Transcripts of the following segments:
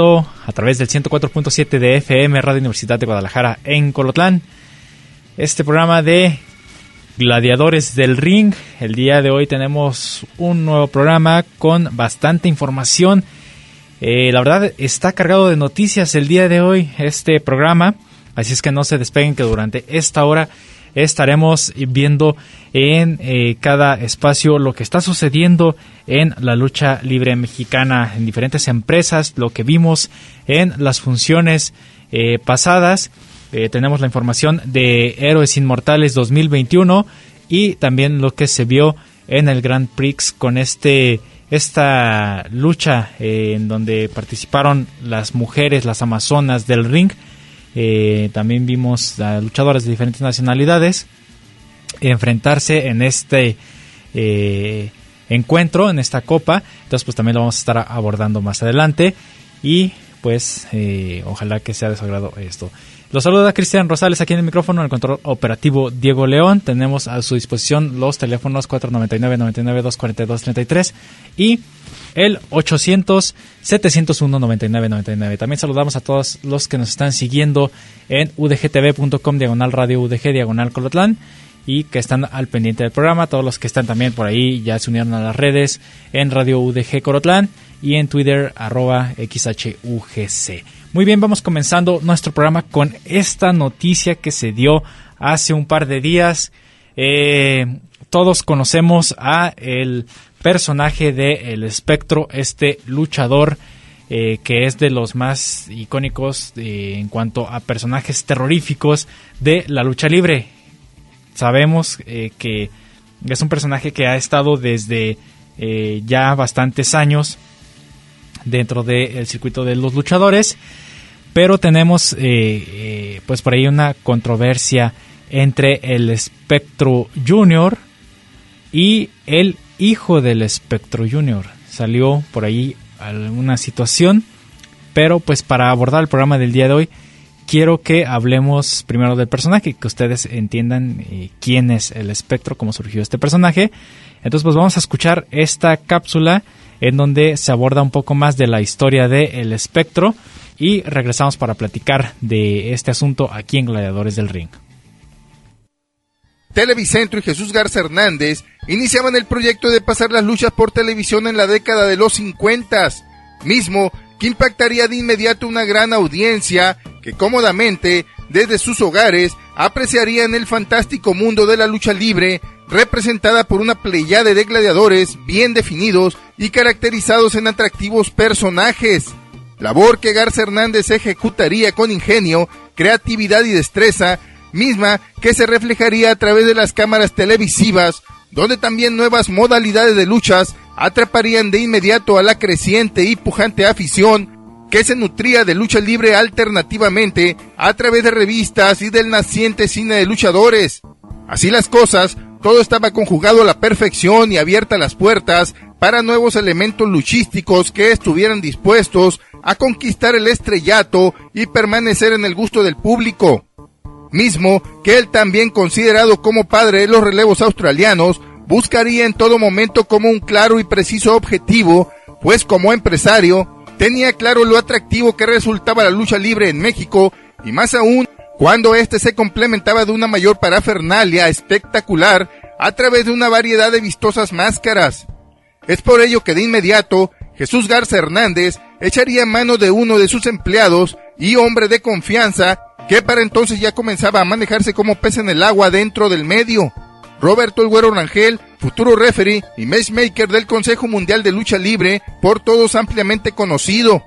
A través del 104.7 de FM Radio Universidad de Guadalajara en Colotlán. Este programa de Gladiadores del Ring. El día de hoy tenemos un nuevo programa con bastante información. Eh, la verdad está cargado de noticias el día de hoy este programa. Así es que no se despeguen que durante esta hora estaremos viendo en eh, cada espacio lo que está sucediendo en la lucha libre mexicana en diferentes empresas, lo que vimos en las funciones eh, pasadas. Eh, tenemos la información de Héroes Inmortales 2021 y también lo que se vio en el Grand Prix con este esta lucha en donde participaron las mujeres, las amazonas del ring eh, también vimos a luchadores de diferentes nacionalidades enfrentarse en este eh, encuentro, en esta copa. Entonces, pues también lo vamos a estar abordando más adelante. Y pues, eh, ojalá que sea de su agrado esto. Los saluda Cristian Rosales aquí en el micrófono, en el control operativo Diego León. Tenemos a su disposición los teléfonos 499-99-242-33 y el 800-701-9999. También saludamos a todos los que nos están siguiendo en udgtv.com, diagonal radio UDG, diagonal Colotlán y que están al pendiente del programa. Todos los que están también por ahí ya se unieron a las redes en Radio UDG Colotlán y en Twitter arroba XHUGC. Muy bien, vamos comenzando nuestro programa con esta noticia que se dio hace un par de días. Eh, todos conocemos a el personaje de El Espectro, este luchador eh, que es de los más icónicos eh, en cuanto a personajes terroríficos de la lucha libre. Sabemos que es un personaje que ha estado desde ya bastantes años dentro del circuito de los luchadores pero tenemos eh, eh, pues por ahí una controversia entre el Spectro Junior y el hijo del Spectro Junior. Salió por ahí alguna situación, pero pues para abordar el programa del día de hoy quiero que hablemos primero del personaje, que ustedes entiendan eh, quién es el espectro, cómo surgió este personaje. Entonces pues vamos a escuchar esta cápsula en donde se aborda un poco más de la historia el espectro y regresamos para platicar de este asunto aquí en Gladiadores del Ring. Televicentro y Jesús Garza Hernández iniciaban el proyecto de pasar las luchas por televisión en la década de los 50, mismo que impactaría de inmediato una gran audiencia que cómodamente, desde sus hogares, apreciarían el fantástico mundo de la lucha libre, representada por una pleyade de gladiadores bien definidos y caracterizados en atractivos personajes labor que Garza Hernández ejecutaría con ingenio, creatividad y destreza, misma que se reflejaría a través de las cámaras televisivas, donde también nuevas modalidades de luchas atraparían de inmediato a la creciente y pujante afición que se nutría de lucha libre alternativamente a través de revistas y del naciente cine de luchadores. Así las cosas, todo estaba conjugado a la perfección y abiertas las puertas para nuevos elementos luchísticos que estuvieran dispuestos a conquistar el estrellato y permanecer en el gusto del público. Mismo que él también considerado como padre de los relevos australianos, buscaría en todo momento como un claro y preciso objetivo, pues como empresario, tenía claro lo atractivo que resultaba la lucha libre en México y más aún cuando éste se complementaba de una mayor parafernalia espectacular a través de una variedad de vistosas máscaras. Es por ello que de inmediato Jesús Garza Hernández echaría mano de uno de sus empleados y hombre de confianza que para entonces ya comenzaba a manejarse como pez en el agua dentro del medio. Roberto El Güero Rangel, futuro referee y matchmaker del Consejo Mundial de Lucha Libre, por todos ampliamente conocido.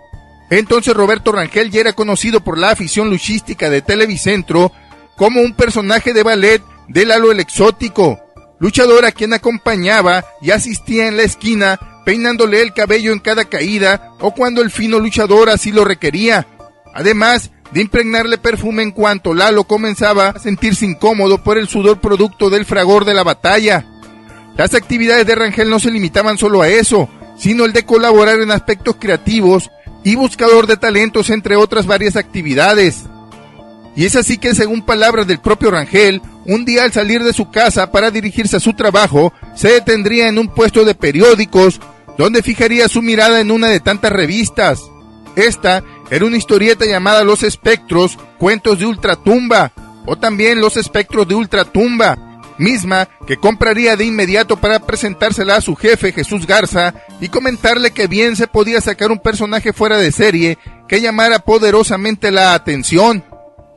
Entonces Roberto Rangel ya era conocido por la afición luchística de Televicentro como un personaje de ballet de Lalo el Exótico, luchador a quien acompañaba y asistía en la esquina peinándole el cabello en cada caída o cuando el fino luchador así lo requería. Además de impregnarle perfume en cuanto Lalo comenzaba a sentirse incómodo por el sudor producto del fragor de la batalla. Las actividades de Rangel no se limitaban solo a eso, sino el de colaborar en aspectos creativos y buscador de talentos entre otras varias actividades. Y es así que, según palabras del propio Rangel, un día al salir de su casa para dirigirse a su trabajo, se detendría en un puesto de periódicos donde fijaría su mirada en una de tantas revistas. Esta era una historieta llamada Los Espectros, Cuentos de Ultratumba, o también Los Espectros de Ultratumba, misma que compraría de inmediato para presentársela a su jefe Jesús Garza y comentarle que bien se podía sacar un personaje fuera de serie que llamara poderosamente la atención.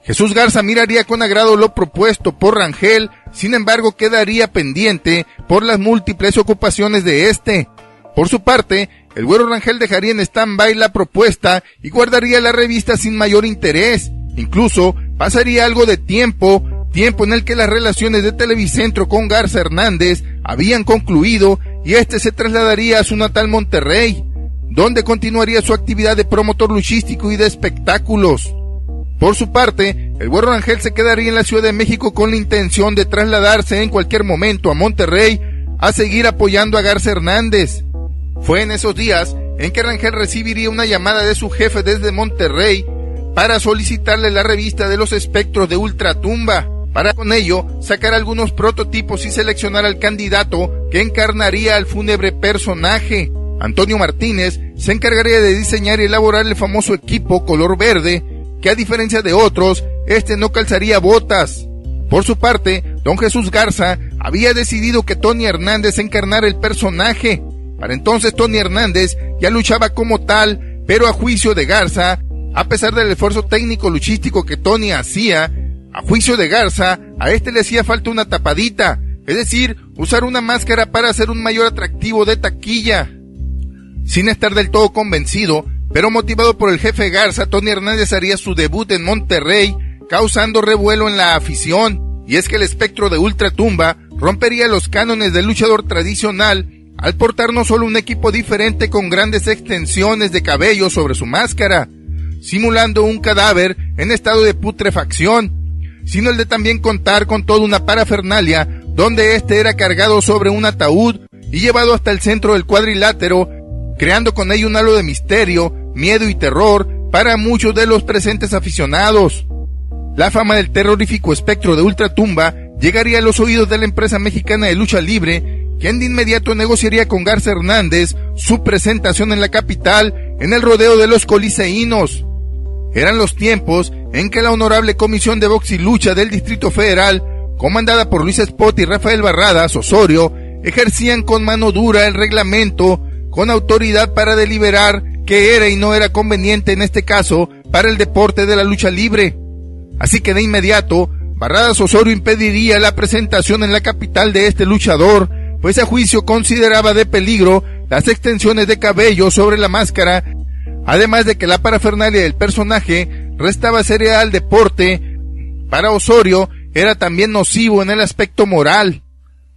Jesús Garza miraría con agrado lo propuesto por Rangel, sin embargo quedaría pendiente por las múltiples ocupaciones de este. Por su parte, el güero Rangel dejaría en stand-by la propuesta y guardaría la revista sin mayor interés. Incluso pasaría algo de tiempo, tiempo en el que las relaciones de Televicentro con Garza Hernández habían concluido y este se trasladaría a su natal Monterrey, donde continuaría su actividad de promotor luchístico y de espectáculos. Por su parte, el güero Rangel se quedaría en la Ciudad de México con la intención de trasladarse en cualquier momento a Monterrey a seguir apoyando a Garza Hernández. Fue en esos días en que Rangel recibiría una llamada de su jefe desde Monterrey para solicitarle la revista de los espectros de Ultratumba, para con ello sacar algunos prototipos y seleccionar al candidato que encarnaría al fúnebre personaje. Antonio Martínez se encargaría de diseñar y elaborar el famoso equipo color verde, que a diferencia de otros, este no calzaría botas. Por su parte, don Jesús Garza había decidido que Tony Hernández encarnara el personaje, para entonces Tony Hernández ya luchaba como tal, pero a juicio de Garza, a pesar del esfuerzo técnico luchístico que Tony hacía, a juicio de Garza, a este le hacía falta una tapadita, es decir, usar una máscara para hacer un mayor atractivo de taquilla. Sin estar del todo convencido, pero motivado por el jefe Garza, Tony Hernández haría su debut en Monterrey, causando revuelo en la afición, y es que el espectro de Ultratumba rompería los cánones del luchador tradicional al portar no solo un equipo diferente con grandes extensiones de cabello sobre su máscara, simulando un cadáver en estado de putrefacción, sino el de también contar con toda una parafernalia donde éste era cargado sobre un ataúd y llevado hasta el centro del cuadrilátero, creando con ello un halo de misterio, miedo y terror para muchos de los presentes aficionados. La fama del terrorífico espectro de Ultratumba llegaría a los oídos de la empresa mexicana de lucha libre quien de inmediato negociaría con Garza Hernández su presentación en la capital en el rodeo de los coliseínos. Eran los tiempos en que la honorable Comisión de Box y Lucha del Distrito Federal, comandada por Luis Spot y Rafael Barradas Osorio, ejercían con mano dura el reglamento con autoridad para deliberar qué era y no era conveniente en este caso para el deporte de la lucha libre. Así que de inmediato, Barradas Osorio impediría la presentación en la capital de este luchador pues a juicio consideraba de peligro las extensiones de cabello sobre la máscara, además de que la parafernalia del personaje restaba seriedad al deporte, para Osorio era también nocivo en el aspecto moral.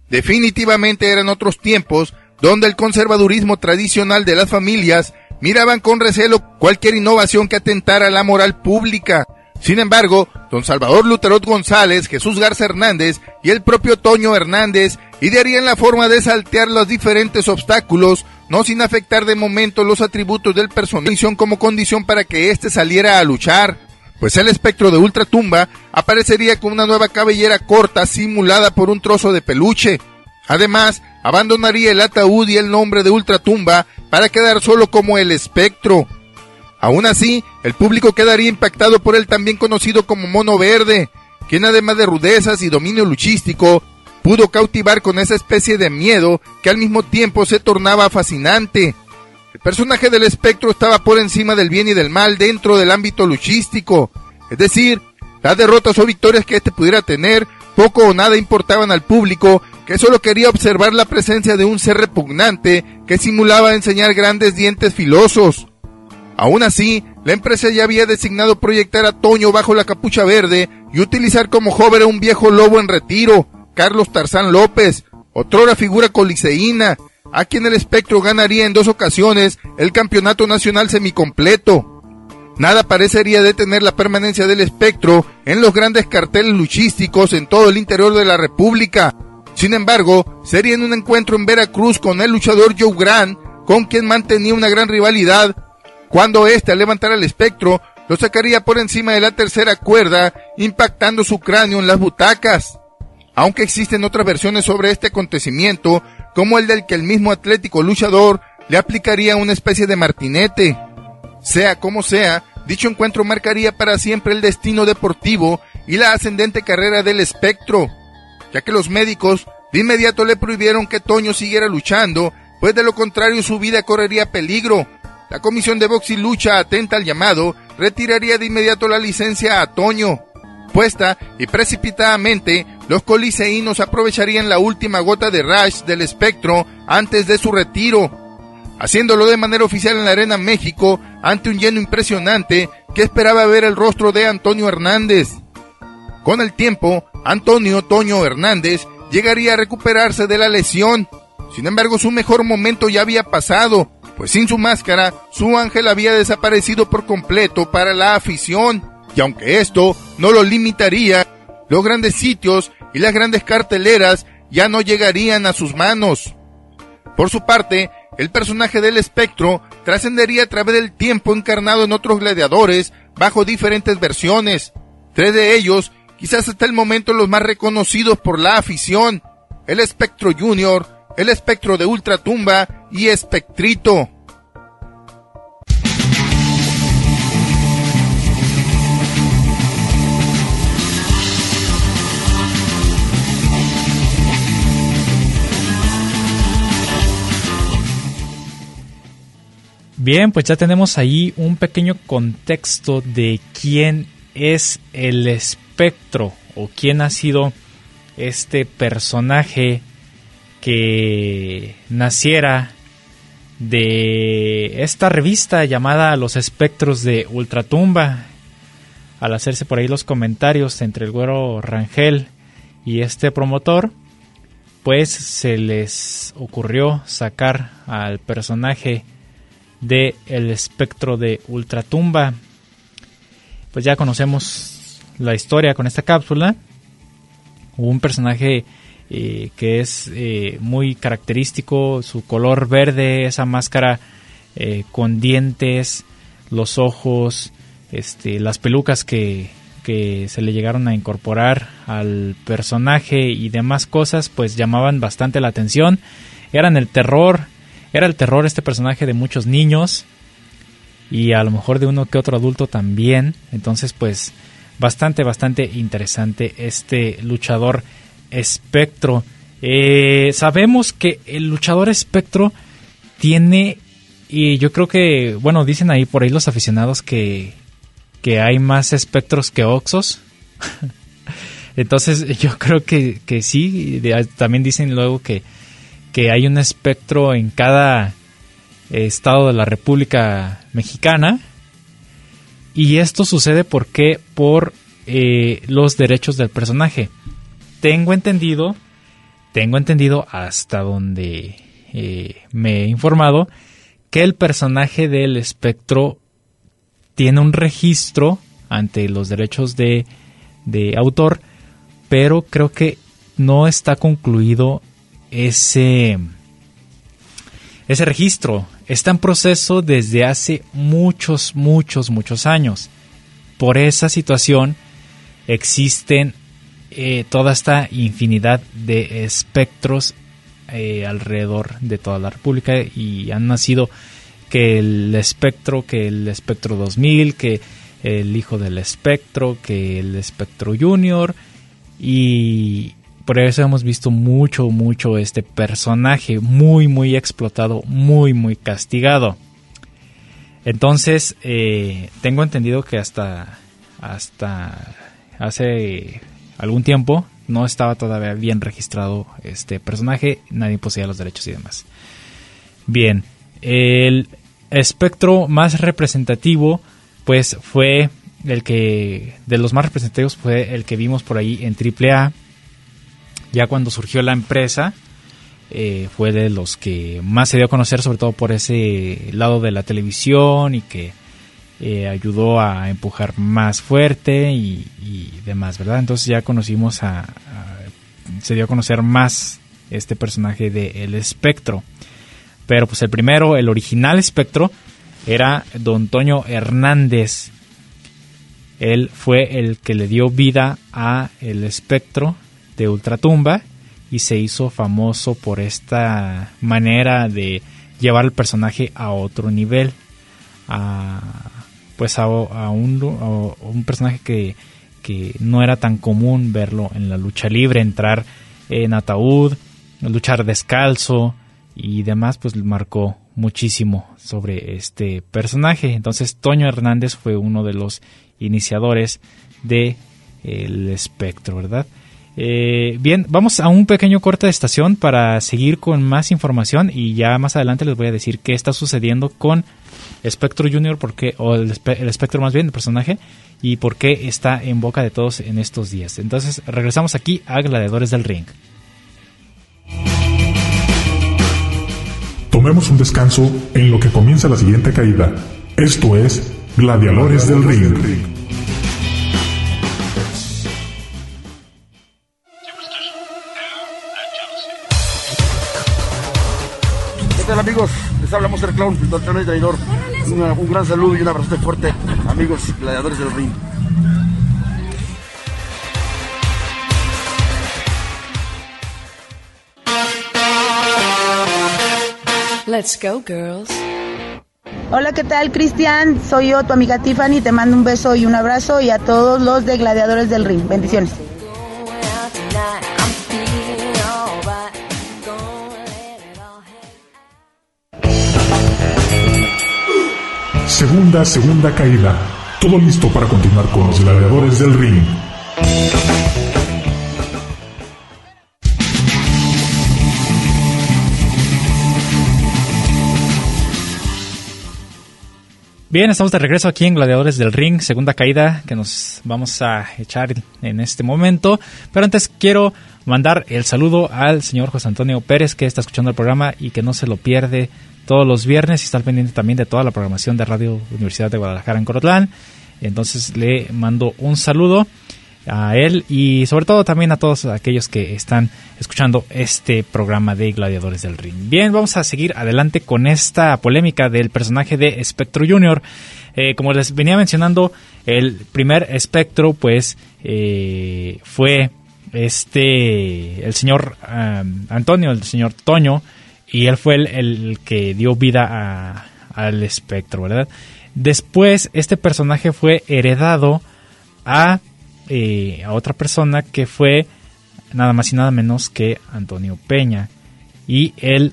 Definitivamente eran otros tiempos donde el conservadurismo tradicional de las familias miraban con recelo cualquier innovación que atentara a la moral pública. Sin embargo, don Salvador Luterot González, Jesús Garza Hernández y el propio Toño Hernández idearían la forma de saltear los diferentes obstáculos, no sin afectar de momento los atributos del personaje como condición para que éste saliera a luchar. Pues el espectro de Ultratumba aparecería con una nueva cabellera corta simulada por un trozo de peluche. Además, abandonaría el ataúd y el nombre de Ultratumba para quedar solo como el espectro. Aún así, el público quedaría impactado por el también conocido como Mono Verde, quien además de rudezas y dominio luchístico, pudo cautivar con esa especie de miedo que al mismo tiempo se tornaba fascinante. El personaje del espectro estaba por encima del bien y del mal dentro del ámbito luchístico, es decir, las derrotas o victorias que éste pudiera tener poco o nada importaban al público que solo quería observar la presencia de un ser repugnante que simulaba enseñar grandes dientes filosos. Aún así, la empresa ya había designado proyectar a Toño bajo la capucha verde y utilizar como joven a un viejo lobo en retiro, Carlos Tarzán López, otrora figura coliseína, a quien el espectro ganaría en dos ocasiones el campeonato nacional semicompleto. Nada parecería detener la permanencia del espectro en los grandes carteles luchísticos en todo el interior de la República. Sin embargo, sería en un encuentro en Veracruz con el luchador Joe Grant, con quien mantenía una gran rivalidad, cuando éste al levantar al espectro lo sacaría por encima de la tercera cuerda, impactando su cráneo en las butacas. Aunque existen otras versiones sobre este acontecimiento, como el del que el mismo atlético luchador le aplicaría una especie de martinete. Sea como sea, dicho encuentro marcaría para siempre el destino deportivo y la ascendente carrera del espectro, ya que los médicos de inmediato le prohibieron que Toño siguiera luchando, pues de lo contrario su vida correría peligro, la Comisión de Box y Lucha, atenta al llamado, retiraría de inmediato la licencia a Toño. Y precipitadamente, los coliseínos aprovecharían la última gota de Rush del espectro antes de su retiro, haciéndolo de manera oficial en la Arena México ante un lleno impresionante que esperaba ver el rostro de Antonio Hernández. Con el tiempo, Antonio Toño Hernández llegaría a recuperarse de la lesión. Sin embargo, su mejor momento ya había pasado, pues sin su máscara, su ángel había desaparecido por completo para la afición, y aunque esto no lo limitaría, los grandes sitios y las grandes carteleras ya no llegarían a sus manos. Por su parte, el personaje del espectro trascendería a través del tiempo encarnado en otros gladiadores bajo diferentes versiones. Tres de ellos, quizás hasta el momento los más reconocidos por la afición, el espectro junior, el espectro de ultratumba y espectrito. Bien, pues ya tenemos ahí un pequeño contexto de quién es el espectro o quién ha sido este personaje que naciera de esta revista llamada Los Espectros de Ultratumba. Al hacerse por ahí los comentarios entre el güero Rangel y este promotor, pues se les ocurrió sacar al personaje de El Espectro de Ultratumba. Pues ya conocemos la historia con esta cápsula. Un personaje eh, que es eh, muy característico, su color verde, esa máscara eh, con dientes, los ojos, este, las pelucas que, que se le llegaron a incorporar al personaje y demás cosas, pues llamaban bastante la atención. Eran el terror, era el terror este personaje de muchos niños y a lo mejor de uno que otro adulto también. Entonces, pues bastante, bastante interesante este luchador espectro. Eh, sabemos que el luchador espectro tiene, y yo creo que, bueno, dicen ahí por ahí los aficionados que, que hay más espectros que oxos. Entonces yo creo que, que sí, también dicen luego que, que hay un espectro en cada estado de la República Mexicana. Y esto sucede porque por eh, los derechos del personaje tengo entendido, tengo entendido hasta donde eh, me he informado, que el personaje del espectro tiene un registro ante los derechos de, de autor, pero creo que no está concluido ese, ese registro. Está en proceso desde hace muchos, muchos, muchos años. Por esa situación existen eh, toda esta infinidad de espectros eh, alrededor de toda la República y han nacido que el espectro, que el espectro 2000, que el hijo del espectro, que el espectro junior y por eso hemos visto mucho, mucho este personaje muy, muy explotado, muy, muy castigado. Entonces, eh, tengo entendido que hasta, hasta hace algún tiempo, no estaba todavía bien registrado este personaje, nadie poseía los derechos y demás. Bien, el espectro más representativo pues fue el que de los más representativos fue el que vimos por ahí en AAA ya cuando surgió la empresa eh, fue de los que más se dio a conocer sobre todo por ese lado de la televisión y que eh, ayudó a empujar más fuerte y, demás verdad entonces ya conocimos a, se dio a conocer más este personaje de El Espectro. Pero pues el primero el original Espectro era don Toño Hernández. Él fue el que le dio vida a el espectro de Ultratumba y se hizo famoso por esta manera de llevar el personaje a otro nivel. A, pues a, un, un, personaje que, que, no era tan común verlo en la lucha libre, entrar en ataúd, luchar descalzo y demás, pues marcó muchísimo sobre este personaje. Entonces Toño Hernández fue uno de los iniciadores de el espectro, ¿verdad? Eh, bien, vamos a un pequeño corte de estación para seguir con más información y ya más adelante les voy a decir qué está sucediendo con Espectro Junior, porque, o el, espectro más bien, el personaje, y por qué está en boca de todos en estos días. Entonces, regresamos aquí a Gladiadores del Ring. Tomemos un descanso en lo que comienza la siguiente caída. Esto es Gladiadores del Ring. ¿Qué tal amigos? Les hablamos del Clown, el y traidor. un gran saludo y un abrazo fuerte, amigos gladiadores del ring. Let's go, girls. Hola, ¿qué tal, Cristian? Soy yo, tu amiga Tiffany. Te mando un beso y un abrazo y a todos los de Gladiadores del Ring. Bendiciones. Segunda, segunda caída. Todo listo para continuar con los Gladiadores del Ring. Bien, estamos de regreso aquí en Gladiadores del Ring, segunda caída que nos vamos a echar en este momento. Pero antes quiero mandar el saludo al señor José Antonio Pérez que está escuchando el programa y que no se lo pierde todos los viernes y está al pendiente también de toda la programación de Radio Universidad de Guadalajara en Corotlán. Entonces le mando un saludo a él y sobre todo también a todos aquellos que están escuchando este programa de Gladiadores del Ring. Bien, vamos a seguir adelante con esta polémica del personaje de Spectro Junior. Eh, como les venía mencionando, el primer Spectro pues eh, fue este el señor Antonio, el señor Toño, y él fue el, que dio vida al espectro, ¿verdad? Después este personaje fue heredado a eh, a otra persona que fue nada más y nada menos que Antonio Peña. Y él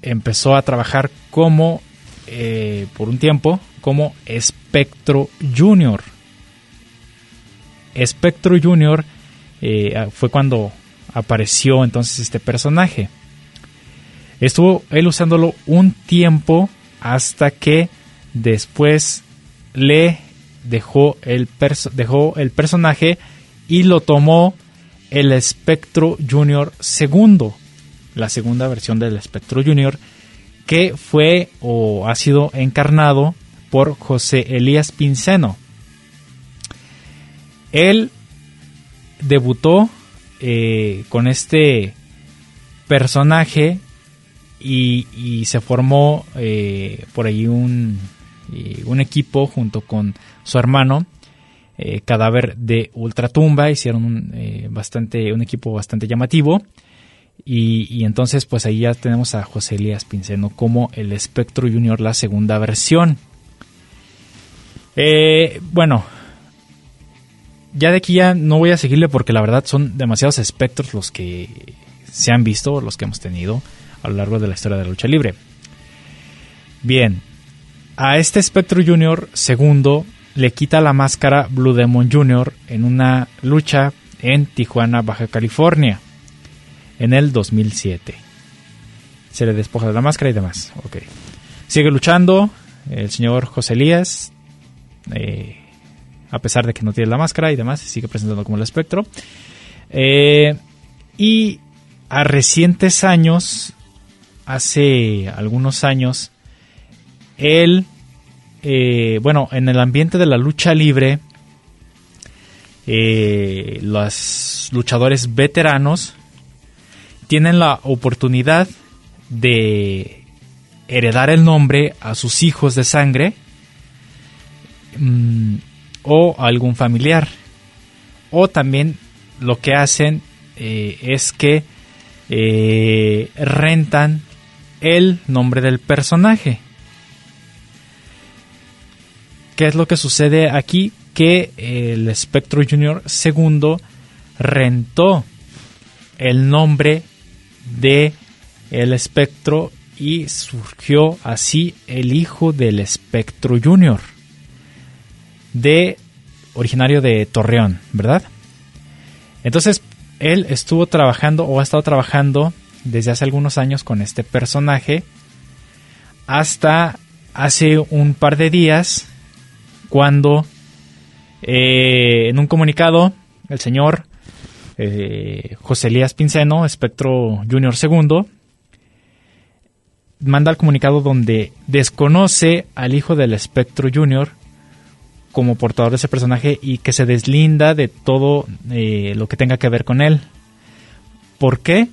empezó a trabajar como, eh, por un tiempo, como Espectro Junior. Espectro Junior eh, fue cuando apareció entonces este personaje. Estuvo él usándolo un tiempo hasta que después le dejó el, dejó el personaje y lo tomó el Spectro Junior segundo, la segunda versión del Spectro Junior, que fue o ha sido encarnado por José Elías Pinceno. Él debutó eh, con este personaje y, se formó eh, por ahí un, un equipo junto con su hermano, eh, Cadáver de Ultratumba, hicieron un, eh, bastante, un equipo bastante llamativo. Y, entonces, pues ahí ya tenemos a José Elías Pinceno como el Spectro Junior, la segunda versión. Eh, bueno, ya de aquí ya no voy a seguirle porque la verdad son demasiados espectros los que se han visto, los que hemos tenido a lo largo de la historia de la lucha libre. Bien, a este Spectro Junior segundo le quita la máscara Blue Demon Jr. en una lucha en Tijuana, Baja California, en el 2007. Se le despoja de la máscara y demás. Ok. Sigue luchando el señor José Elías, eh, a pesar de que no tiene la máscara y demás, se sigue presentando como el espectro. Eh, y a recientes años, hace algunos años, él, eh, bueno, en el ambiente de la lucha libre, eh, los luchadores veteranos tienen la oportunidad de heredar el nombre a sus hijos de sangre mm, o a algún familiar. O también lo que hacen eh, es que rentan el nombre del personaje. ¿Qué es lo que sucede aquí? Que el Spectro Junior II rentó el nombre de el espectro y surgió así el hijo del espectro junior de originario de Torreón, ¿verdad? Entonces, él estuvo trabajando o ha estado trabajando desde hace algunos años con este personaje hasta hace un par de días cuando eh, en un comunicado el señor eh, José Elías Pinceno, Espectro Junior II, manda el comunicado donde desconoce al hijo del Espectro Junior como portador de ese personaje y que se deslinda de todo eh, lo que tenga que ver con él. ¿Por qué?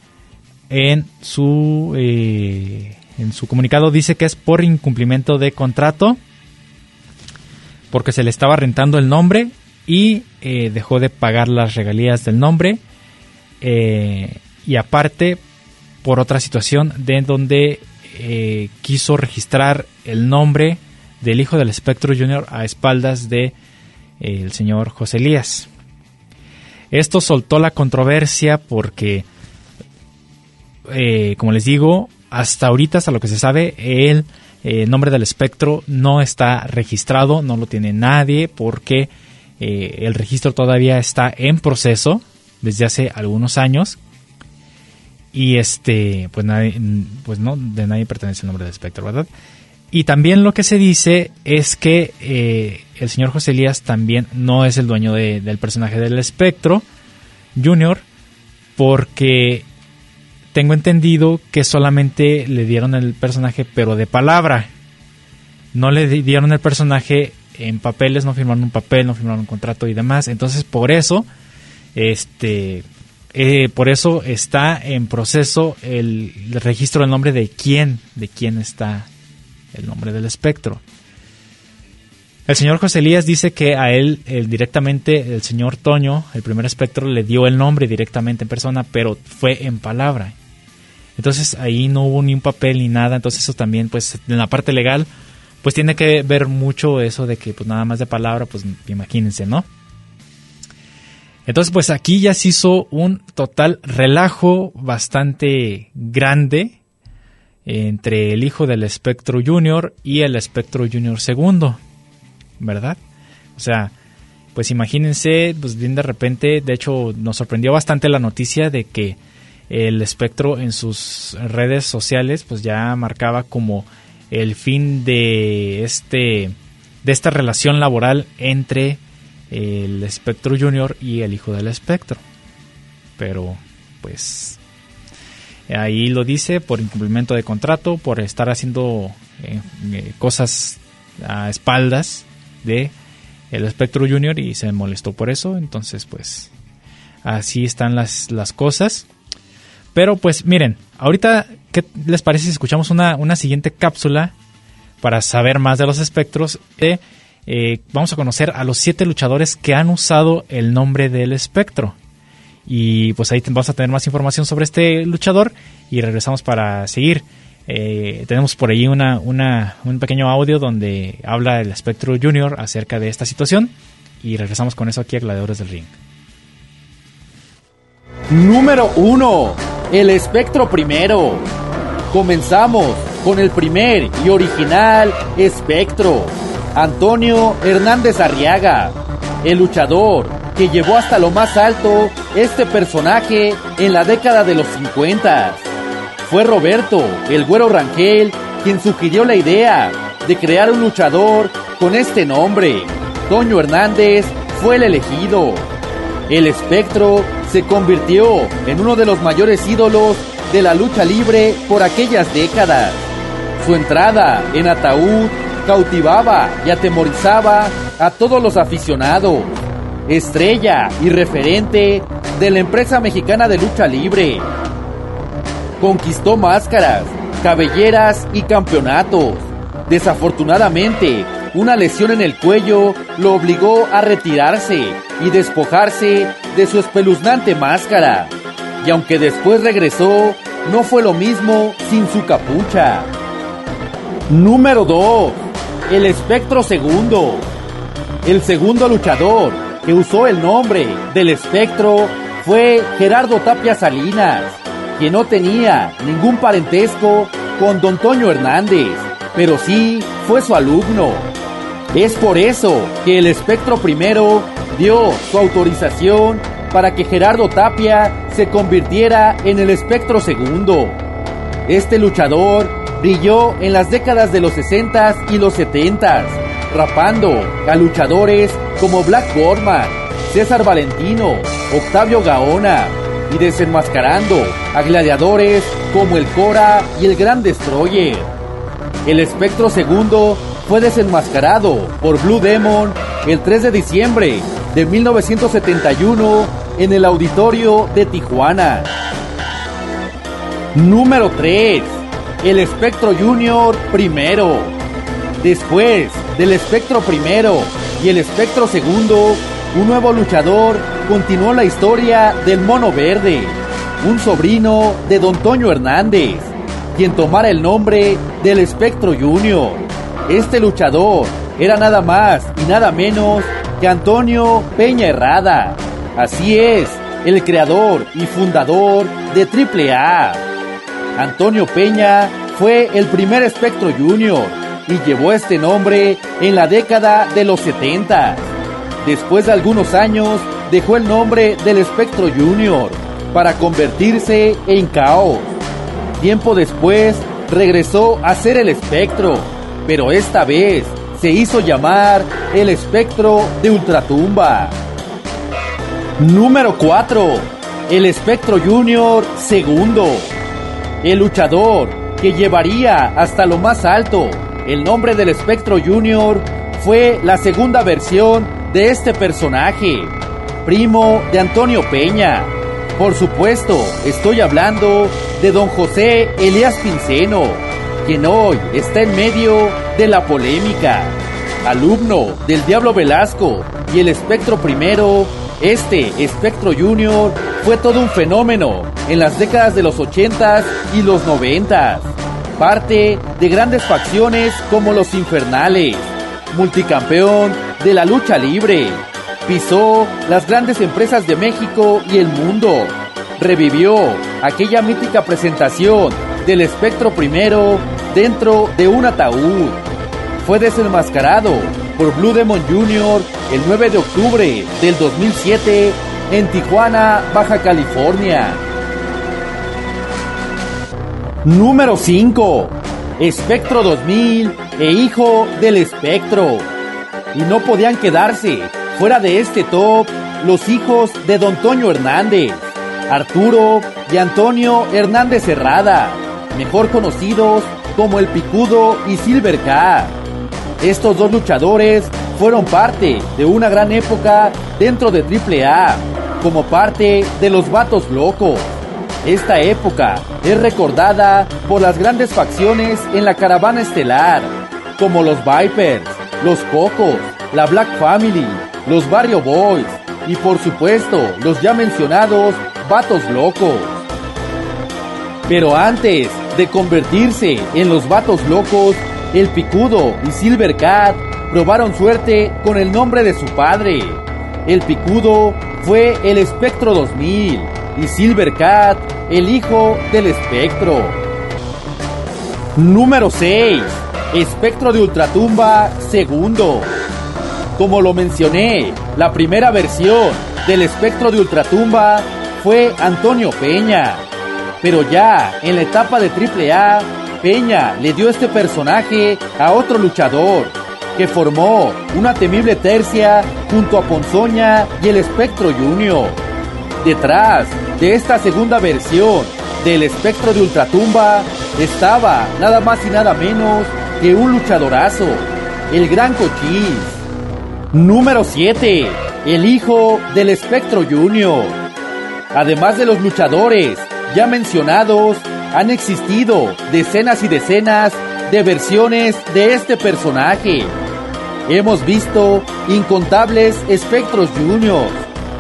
En su, eh, en su comunicado dice que es por incumplimiento de contrato, porque se le estaba rentando el nombre y eh, dejó de pagar las regalías del nombre. y aparte, por otra situación de donde quiso registrar el nombre del hijo del espectro junior a espaldas de eh, el señor José Elías. Esto soltó la controversia porque, eh, como les digo, hasta ahorita, hasta lo que se sabe, el eh, nombre del espectro no está registrado, no lo tiene nadie porque el registro todavía está en proceso desde hace algunos años y este pues nadie, pues no de nadie pertenece el nombre del espectro, ¿verdad? Y también lo que se dice es que eh, el señor José Elías también no es el dueño del personaje del espectro Junior, porque tengo entendido que solamente le dieron el personaje, pero de palabra. No le dieron el personaje en papeles, no firmaron un papel, no firmaron un contrato y demás. Entonces, por eso, este, eh, por eso está en proceso el, registro del nombre de quién, de quién está el nombre del espectro. El señor José Elías dice que a él directamente el señor Toño, el primer espectro, le dio el nombre directamente en persona, pero fue en palabra. Entonces ahí no hubo ni un papel ni nada, entonces eso también, pues en la parte legal, pues tiene que ver mucho eso de que pues nada más de palabra, pues imagínense, ¿no? Entonces pues aquí ya se hizo un total relajo bastante grande entre el hijo del espectro junior y el espectro junior segundo, ¿verdad? O sea, pues imagínense, pues bien de repente, de hecho nos sorprendió bastante la noticia de que el espectro en sus redes sociales pues ya marcaba como el fin de este de esta relación laboral entre el espectro junior y el hijo del espectro. Pero pues Ahí lo dice por incumplimiento de contrato, por estar haciendo eh, eh, cosas a espaldas de el Spectro Junior y se molestó por eso. Entonces, pues así están las, las cosas. Pero pues miren, ahorita, ¿qué les parece si escuchamos una, una siguiente cápsula para saber más de los espectros? Eh, vamos a conocer a los siete luchadores que han usado el nombre del espectro. Y pues ahí vamos a tener más información sobre este luchador y regresamos para seguir. Eh, tenemos por ahí una, un pequeño audio donde habla el Espectro Junior acerca de esta situación y regresamos con eso aquí a Gladiadores del Ring. Número 1. El Espectro primero. Comenzamos con el primer y original Espectro. Antonio Hernández Arriaga. El luchador que llevó hasta lo más alto este personaje en la década de los 50. Fue Roberto, el güero Rangel, quien sugirió la idea de crear un luchador con este nombre. Toño Hernández fue el elegido. El espectro se convirtió en uno de los mayores ídolos de la lucha libre por aquellas décadas. Su entrada en ataúd cautivaba y atemorizaba a todos los aficionados. Estrella y referente de la empresa mexicana de lucha libre. Conquistó máscaras, cabelleras y campeonatos. Desafortunadamente, una lesión en el cuello lo obligó a retirarse y despojarse de su espeluznante máscara. Y aunque después regresó, no fue lo mismo sin su capucha. Número 2. El espectro segundo. El segundo luchador que usó el nombre del espectro fue Gerardo Tapia Salinas, que no tenía ningún parentesco con don Toño Hernández, pero sí fue su alumno. Es por eso que el espectro primero dio su autorización para que Gerardo Tapia se convirtiera en el espectro segundo. Este luchador brilló en las décadas de los 60 y los 70 rapando a luchadores como Black Borman, César Valentino, Octavio Gaona y desenmascarando a gladiadores como el Cora y el Gran Destroyer. El espectro segundo fue desenmascarado por Blue Demon el 3 de diciembre de 1971 en el auditorio de Tijuana. Número 3. El espectro junior primero. Después del espectro primero y el espectro segundo, un nuevo luchador continuó la historia del mono verde, un sobrino de don Toño Hernández, quien tomara el nombre del espectro junior. Este luchador era nada más y nada menos que Antonio Peña Herrada. Así es, el creador y fundador de AAA. Antonio Peña fue el primer espectro junior y llevó este nombre en la década de los 70. Después de algunos años dejó el nombre del Espectro Junior para convertirse en Caos. Tiempo después regresó a ser el Espectro, pero esta vez se hizo llamar el Espectro de Ultratumba. Número 4. El Espectro Junior segundo. El luchador que llevaría hasta lo más alto el nombre del Espectro Junior fue la segunda versión de este personaje, primo de Antonio Peña. Por supuesto, estoy hablando de don José Elías Pinceno, quien hoy está en medio de la polémica. Alumno del Diablo Velasco y el Espectro Primero, este Espectro Junior fue todo un fenómeno en las décadas de los 80s y los 90s parte de grandes facciones como los Infernales, multicampeón de la lucha libre, pisó las grandes empresas de México y el mundo, revivió aquella mítica presentación del espectro primero dentro de un ataúd. Fue desenmascarado por Blue Demon Jr. el 9 de octubre del 2007 en Tijuana, Baja California. Número 5. Espectro 2000 e hijo del espectro. Y no podían quedarse fuera de este top los hijos de Don Toño Hernández, Arturo y Antonio Hernández Herrada, mejor conocidos como El Picudo y Silver K. Estos dos luchadores fueron parte de una gran época dentro de AAA, como parte de los Vatos Locos. Esta época es recordada por las grandes facciones en la caravana estelar, como los Vipers, los Cocos, la Black Family, los Barrio Boys y por supuesto los ya mencionados Vatos Locos. Pero antes de convertirse en los Vatos Locos, el Picudo y Silver Cat probaron suerte con el nombre de su padre. El Picudo fue el Espectro 2000 y Silver Cat, el hijo del espectro. Número 6. Espectro de Ultratumba segundo. Como lo mencioné, la primera versión del espectro de Ultratumba fue Antonio Peña. Pero ya en la etapa de AAA, Peña le dio este personaje a otro luchador, que formó una temible tercia junto a Ponzoña y el Espectro Junior. Detrás de esta segunda versión del Espectro de Ultratumba estaba nada más y nada menos que un luchadorazo, el Gran Cochís. Número 7, el hijo del Espectro Junior. Además de los luchadores ya mencionados, han existido decenas y decenas de versiones de este personaje. Hemos visto incontables espectros juniors,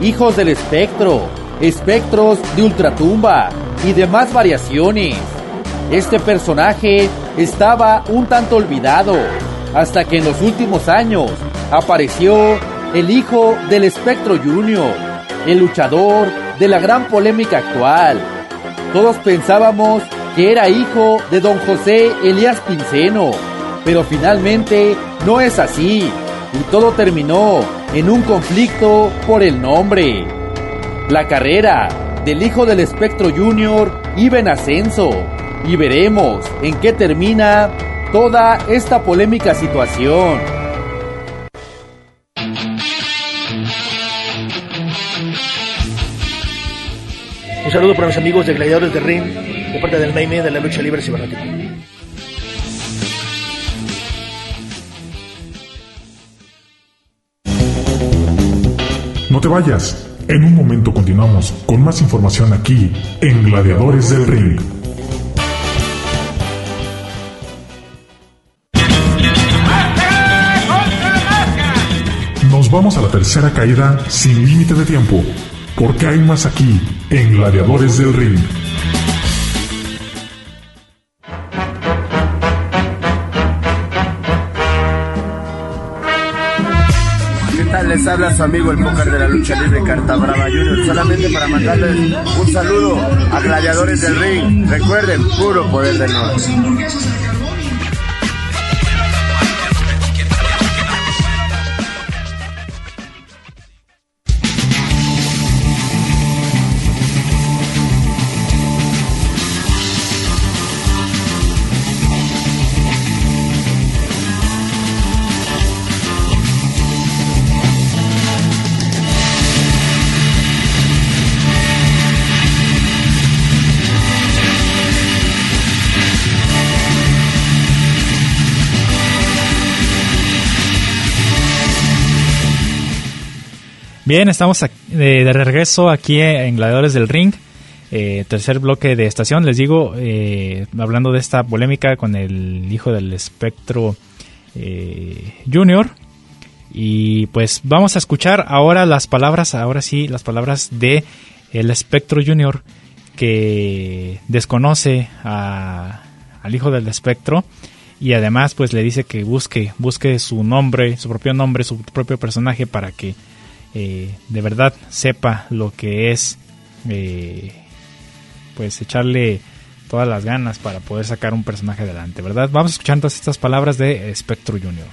hijos del espectro, espectros de ultratumba y demás variaciones. Este personaje estaba un tanto olvidado hasta que en los últimos años apareció el hijo del espectro junior, el luchador de la gran polémica actual. Todos pensábamos que era hijo de don José Elías Pinceno, pero finalmente no es así y todo terminó en un conflicto por el nombre. La carrera del hijo del espectro junior iba en ascenso y veremos en qué termina toda esta polémica situación. Un saludo para mis amigos de Gladiadores de Ring, de parte del Naime de la lucha libre cibernética. No te vayas. En un momento continuamos con más información aquí en Gladiadores del Ring. Nos vamos a la tercera caída sin límite de tiempo, porque hay más aquí en Gladiadores del Ring. ¿Qué tal? Les habla su amigo el póker de la lucha libre Carta Brava Junior. Solamente para mandarles un saludo a Gladiadores del Ring. Recuerden, puro poder del norte. Bien, estamos de, regreso aquí en Gladiadores del Ring. eh, tercer bloque de estación, les digo, eh, hablando de esta polémica con el hijo del espectro eh, Junior. Y pues vamos a escuchar ahora las palabras, ahora sí, las palabras de el espectro Junior que desconoce al hijo del espectro y además pues le dice que busque, busque su nombre, su propio nombre, su propio personaje para que eh, de verdad sepa lo que es eh, pues echarle todas las ganas para poder sacar un personaje adelante, ¿verdad? Vamos a escuchar todas estas palabras de Spectro Junior.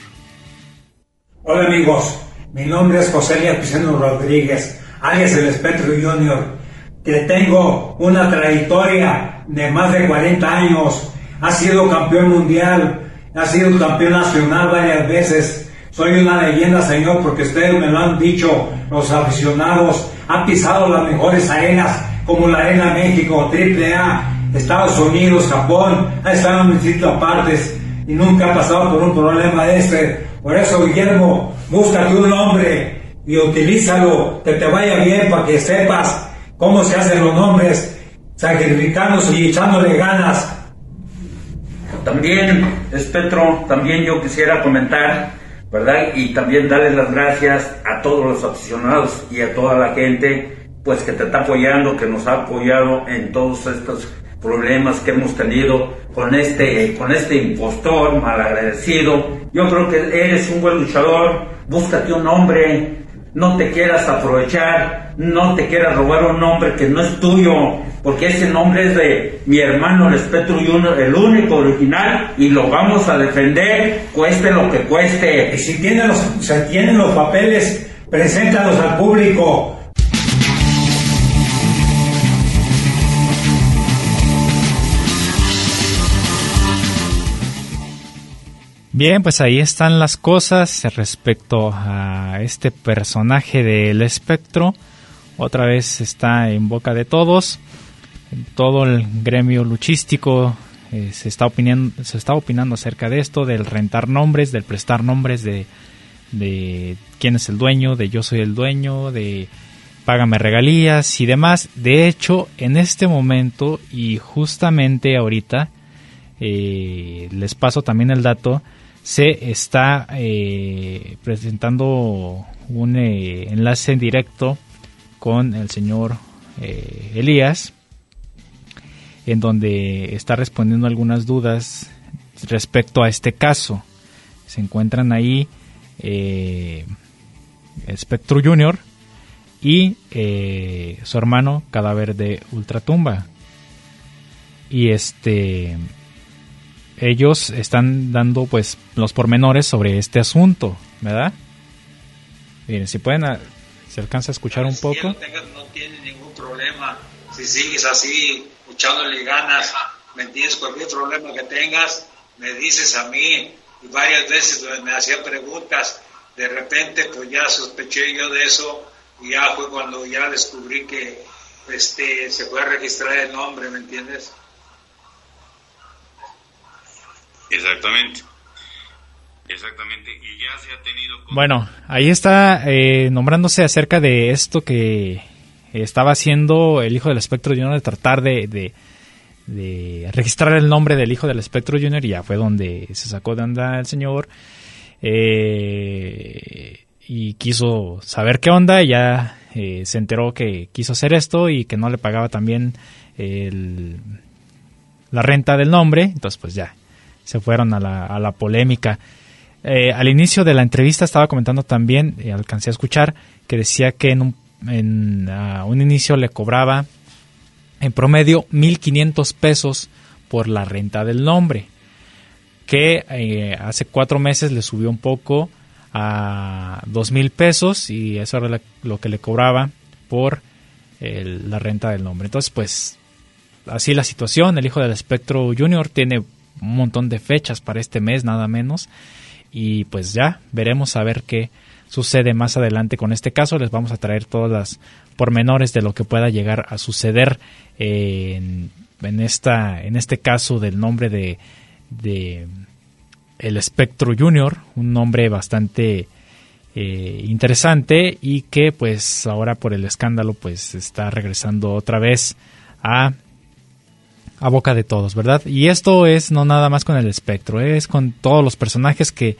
Hola amigos, mi nombre es José Pizano Rodríguez, alias el Espectro Junior, que tengo una trayectoria de más de 40 años, ha sido campeón mundial, ha sido campeón nacional varias veces, soy una leyenda señor porque ustedes me lo han dicho, los aficionados, ha pisado las mejores arenas como la Arena México, AAA, Estados Unidos, Japón, ha estado en distintas partes y nunca ha pasado por un problema de este. Por eso, Guillermo, búscate un nombre y utilízalo, que te vaya bien para que sepas cómo se hacen los nombres, sacrificándose y echándole ganas. También, Espectro, también yo quisiera comentar, ¿verdad? Y también darles las gracias a todos los aficionados y a toda la gente, pues que te está apoyando, que nos ha apoyado en todos estos problemas que hemos tenido con este, con este impostor malagradecido. Yo creo que eres un buen luchador, búscate un nombre, no te quieras aprovechar, no te quieras robar un nombre que no es tuyo, porque ese nombre es de mi hermano Junior, el único original, y lo vamos a defender, cueste lo que cueste. Y si tienen los, si tienen los papeles, preséntalos al público. Bien, pues ahí están las cosas respecto a este personaje del espectro. Otra vez está en boca de todos. Todo el gremio luchístico eh, se, está opinando, se está opinando acerca de esto, del rentar nombres, del prestar nombres, de, de quién es el dueño, de yo soy el dueño, de págame regalías y demás. De hecho, en este momento y justamente ahorita, eh, les paso también el dato, se está eh, presentando un eh, enlace en directo con el señor Elías, en donde está respondiendo algunas dudas respecto a este caso. Se encuentran ahí Spectro Junior y eh, su hermano Cadáver de Ultratumba. Y este ellos están dando pues los pormenores sobre este asunto, ¿verdad? Miren, si pueden, se alcanza a escuchar un poco. no tiene ningún problema. Si sigues así, echándole ganas, ¿me entiendes? Cualquier problema que tengas, me dices a mí. Y varias veces me hacía preguntas. De repente, pues ya sospeché yo de eso y ya fue cuando ya descubrí que este, se fue a registrar el nombre, ¿me entiendes? Exactamente. Exactamente. Y ya se ha tenido... Bueno, ahí está eh, nombrándose acerca de esto que estaba haciendo el hijo del Espectro Junior de tratar de, de, registrar el nombre del hijo del Espectro Junior y ya fue donde se sacó de onda el señor. Eh, y quiso saber qué onda y ya eh, se enteró que quiso hacer esto y que no le pagaba también la renta del nombre, entonces pues ya se fueron a la, a la polémica. Eh, al inicio de la entrevista estaba comentando también, eh, alcancé a escuchar, que decía que en un, en, un inicio le cobraba en promedio 1.500 pesos por la renta del nombre, que hace cuatro meses le subió un poco a dos mil pesos y eso era lo que le cobraba por la renta del nombre. Entonces, pues así la situación. El hijo del espectro junior tiene un montón de fechas para este mes, nada menos. Y pues ya veremos a ver qué sucede más adelante con este caso. Les vamos a traer todas las pormenores de lo que pueda llegar a suceder en, en, esta, en este caso del nombre de, de el Espectro Junior, un nombre bastante eh, interesante y que pues ahora por el escándalo pues está regresando otra vez a, a boca de todos, ¿verdad? Y esto es no nada más con el espectro, es con todos los personajes que,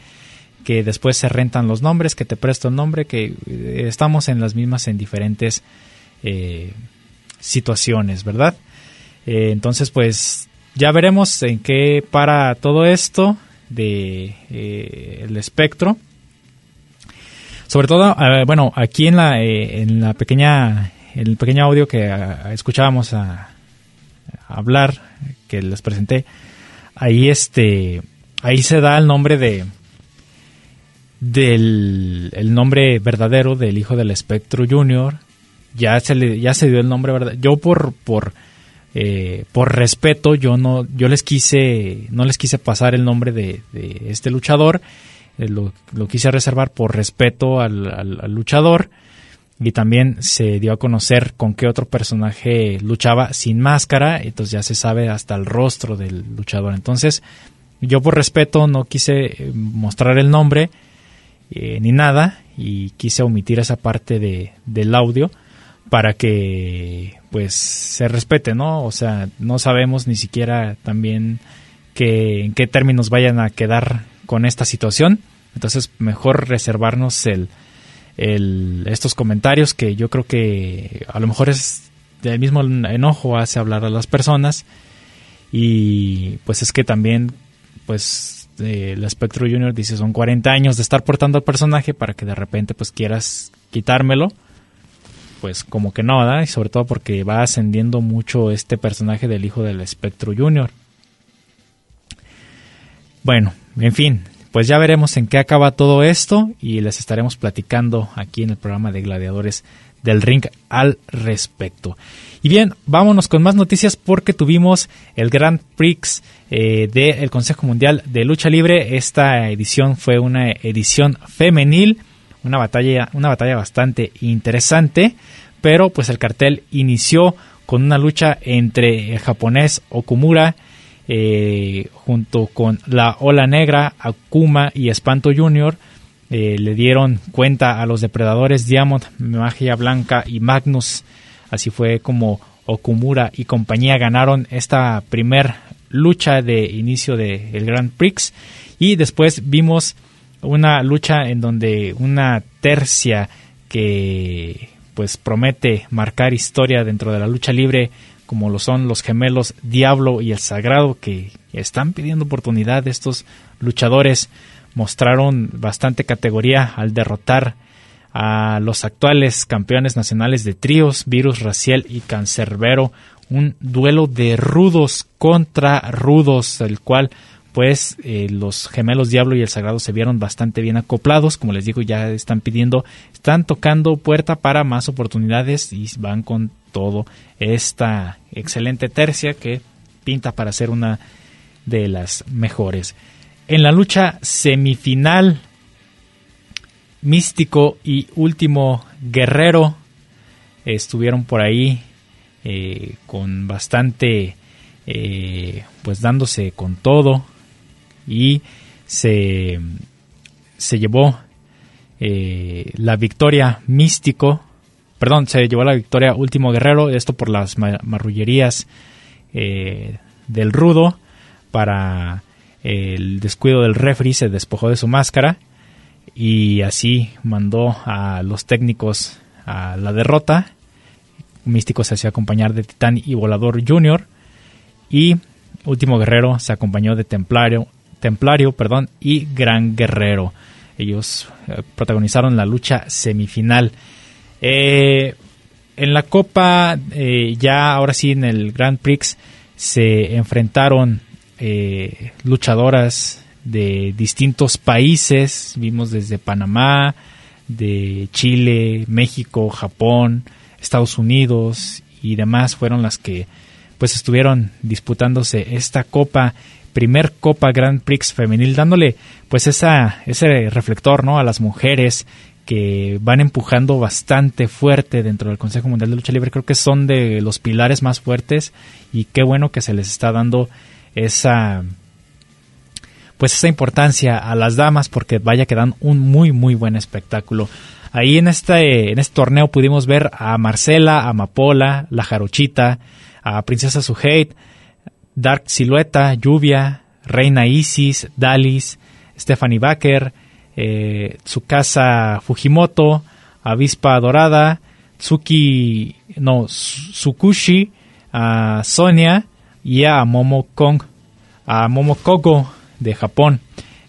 que después se rentan los nombres, que te presto el nombre, que eh, estamos en las mismas en diferentes eh, situaciones, ¿verdad? entonces pues ya veremos en qué para todo esto de eh, el espectro. Sobre todo, eh, bueno, aquí en la, eh, en la pequeña, en el pequeño audio que escuchábamos a, hablar, que les presenté, ahí este, ahí se da el nombre de, del el nombre verdadero del hijo del espectro junior. Ya se le, ya se dio el nombre verdadero. Yo por, por, eh, por respeto yo no yo les quise no les quise pasar el nombre de, este luchador eh, lo, quise reservar por respeto al, luchador y también se dio a conocer con qué otro personaje luchaba sin máscara entonces ya se sabe hasta el rostro del luchador entonces yo por respeto no quise eh, mostrar el nombre ni nada y quise omitir esa parte de, del audio para que pues se respete, ¿no? O sea, no sabemos ni siquiera también que, en qué términos vayan a quedar con esta situación. Entonces, mejor reservarnos el, el, estos comentarios que yo creo que a lo mejor es del mismo enojo hace hablar a las personas y pues es que también pues el espectro junior dice son 40 años de estar portando al personaje para que de repente pues quieras quitármelo pues como que no, ¿verdad? Y sobre todo porque va ascendiendo mucho este personaje del hijo del Espectro Junior. Bueno, en fin, pues ya veremos en qué acaba todo esto y les estaremos platicando aquí en el programa de Gladiadores del Ring al respecto. Y bien, vámonos con más noticias porque tuvimos el Grand Prix eh, del Consejo Mundial de Lucha Libre. Esta edición fue una edición femenil, una batalla, una batalla bastante interesante, pero pues el cartel inició con una lucha entre el japonés Okumura eh, junto con la Ola Negra, Akuma y Espanto Junior. Eh, le dieron cuenta a los depredadores Diamond, Magia Blanca y Magnus. Así fue como Okumura y compañía ganaron esta primer lucha de inicio del el Grand Prix. Y después vimos una lucha en donde una tercia que pues promete marcar historia dentro de la lucha libre como lo son los gemelos Diablo y el Sagrado, que están pidiendo oportunidad. Estos luchadores mostraron bastante categoría al derrotar a los actuales campeones nacionales de tríos, Virus, Raciel y Cancerbero. Un duelo de rudos contra rudos, el cual pues eh, los gemelos Diablo y el Sagrado se vieron bastante bien acoplados, como les digo, ya están pidiendo, están tocando puerta para más oportunidades y van con todo esta excelente tercia que pinta para ser una de las mejores. En la lucha semifinal, Místico y Último Guerrero estuvieron por ahí eh, con bastante, eh, pues dándose con todo y se, se llevó eh, la victoria Místico perdón, se llevó la victoria Último Guerrero, esto por las marrullerías eh, del Rudo, para el descuido del refri se despojó de su máscara y así mandó a los técnicos a la derrota. Místico se hacía acompañar de Titán y Volador Junior y Último Guerrero se acompañó de Templario, Templario perdón, y Gran Guerrero. Ellos eh, protagonizaron la lucha semifinal. Eh, en la Copa, eh, ya ahora sí en el Grand Prix, se enfrentaron luchadoras de distintos países. Vimos desde Panamá, de Chile, México, Japón, Estados Unidos y demás fueron las que pues estuvieron disputándose esta copa primer Copa Grand Prix femenil dándole pues esa ese reflector no a las mujeres que van empujando bastante fuerte dentro del Consejo Mundial de Lucha Libre. Creo que son de los pilares más fuertes y qué bueno que se les está dando esa pues esa importancia a las damas porque vaya que dan un muy muy buen espectáculo. Ahí en este, en este torneo pudimos ver a Marcela, a Mapola, la Jarochita, a Princesa Suheit, Dark Silueta, Lluvia, Reina Isis, Dalis, Stephanie Baker, eh, Tsukasa Fujimoto, Avispa Dorada, Tsuki, no, Tsukushi, a Sonia y a Momo Kong, a Momo Kogo de Japón.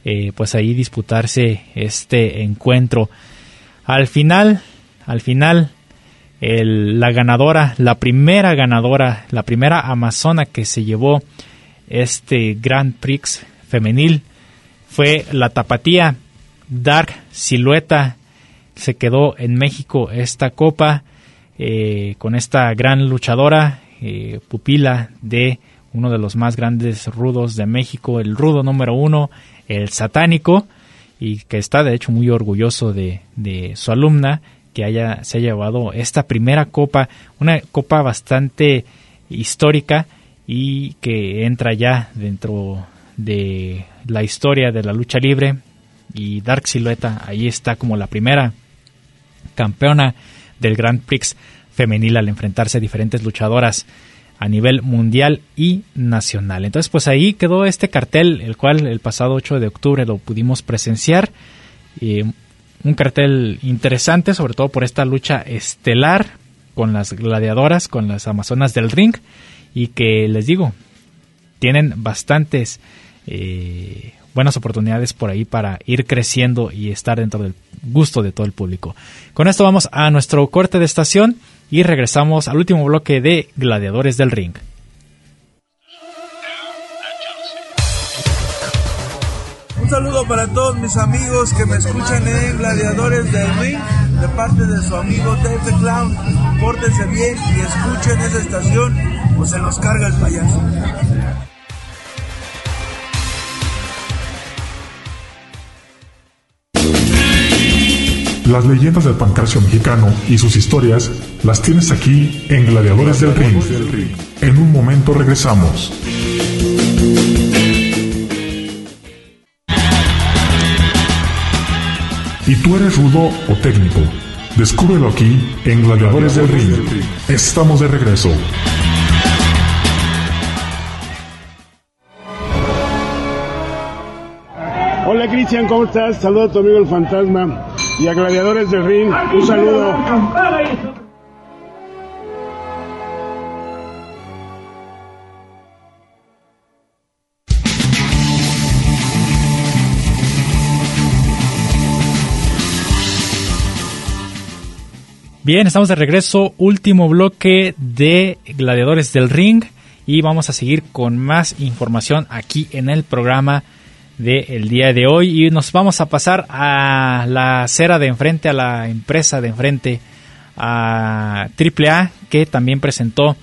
Eh, pues ahí disputarse este encuentro. Al final, al final, la ganadora, la primera ganadora, la primera amazona que se llevó este Grand Prix femenil fue la tapatía. Dark Silueta se quedó en México esta copa eh, con esta gran luchadora, eh, pupila de uno de los más grandes rudos de México, el rudo número uno, el satánico, y que está de hecho muy orgulloso de, de su alumna que haya, se haya llevado esta primera copa, una copa bastante histórica y que entra ya dentro de la historia de la lucha libre y Dark Silueta ahí está como la primera campeona del Grand Prix femenil al enfrentarse a diferentes luchadoras a nivel mundial y nacional. Entonces, pues ahí quedó este cartel, el cual el pasado 8 de octubre lo pudimos presenciar. Un cartel interesante, sobre todo por esta lucha estelar con las gladiadoras, con las amazonas del ring, y que les digo, tienen bastantes eh, buenas oportunidades por ahí para ir creciendo y estar dentro del gusto de todo el público. Con esto vamos a nuestro corte de estación y regresamos al último bloque de Gladiadores del Ring. Un saludo para todos mis amigos que me escuchan en Gladiadores del Ring, de parte de su amigo Dave Clown. Pórtense bien y escuchen esa estación o se los carga el payaso. Las leyendas del pancracio mexicano y sus historias las tienes aquí en Gladiadores del Ring. En un momento regresamos. ¿Y tú eres rudo o técnico? Descúbrelo aquí en Gladiadores del Ring. Estamos de regreso. Hola Cristian, ¿cómo estás? Saludo a tu amigo el fantasma y a Gladiadores del Ring. Un saludo. Bien, estamos de regreso, último bloque de Gladiadores del Ring y vamos a seguir con más información aquí en el programa del día de hoy y nos vamos a pasar a la acera de enfrente, a la empresa de enfrente, a AAA que también presentó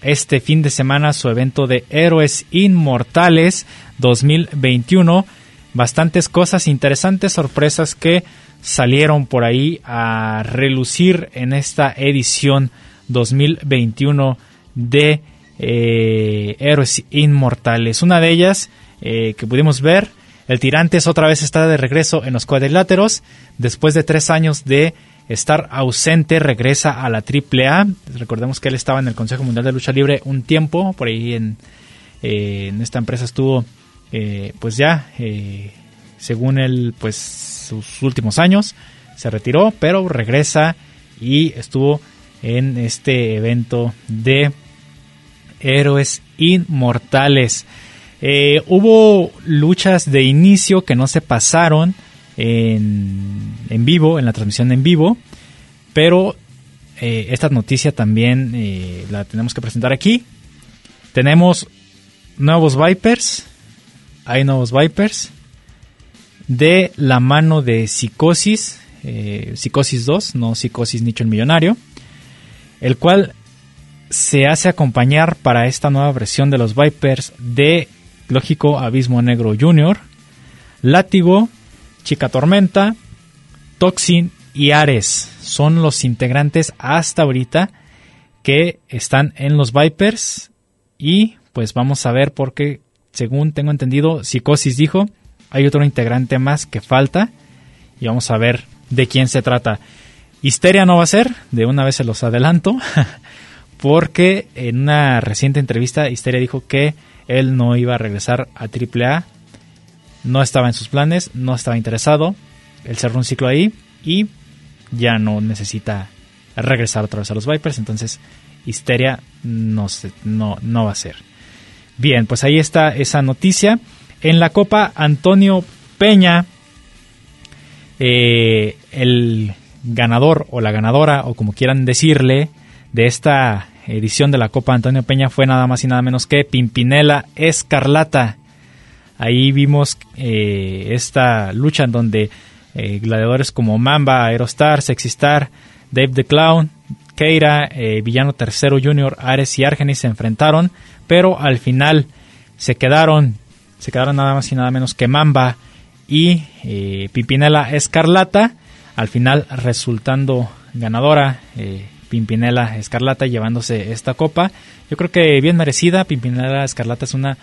este fin de semana su evento de Héroes Inmortales 2021. Bastantes cosas interesantes, sorpresas que salieron por ahí a relucir en esta edición 2021 de eh, Héroes Inmortales. Una de ellas eh, que pudimos ver, el Tirantes otra vez está de regreso en los cuadriláteros. Después de tres años de estar ausente, regresa a la AAA. Recordemos que él estaba en el Consejo Mundial de Lucha Libre un tiempo, por ahí en, eh, en esta empresa estuvo pues ya, según él, pues sus últimos años, se retiró, pero regresa y estuvo en este evento de Héroes Inmortales. Eh, hubo luchas de inicio que no se pasaron en, en vivo, en la transmisión en vivo, pero eh, esta noticia también eh, la tenemos que presentar aquí. Tenemos nuevos Vipers, hay nuevos Vipers de la mano de Psicosis, eh, Psicosis 2, no Psicosis Nicho el Millonario, el cual se hace acompañar para esta nueva versión de los Vipers de Lógico Abismo Negro Jr., Látigo, Chica Tormenta, Toxin y Ares. Son los integrantes hasta ahorita que están en los Vipers y pues vamos a ver porque según tengo entendido Psicosis dijo hay otro integrante más que falta y vamos a ver de quién se trata. Histeria no va a ser, de una vez se los adelanto, porque en una reciente entrevista Histeria dijo que él no iba a regresar a AAA, no estaba en sus planes, no estaba interesado, él cerró un ciclo ahí y ya no necesita regresar otra vez a los Vipers, entonces Histeria no, no, no va a ser. Bien, pues ahí está esa noticia. En la Copa Antonio Peña, eh, el ganador o la ganadora, o como quieran decirle, de esta edición de la Copa Antonio Peña fue nada más y nada menos que Pimpinela Escarlata. Ahí vimos eh, esta lucha en donde eh, gladiadores como Mamba, Aerostar, Sexistar, Dave the Clown, Keira, Villano Tercero Junior, Ares y Argenis se enfrentaron, pero al final se quedaron se quedaron nada más y nada menos que Mamba y eh, Pimpinela Escarlata, al final resultando ganadora eh, Pimpinela Escarlata llevándose esta copa. Yo creo que bien merecida, Pimpinela Escarlata es una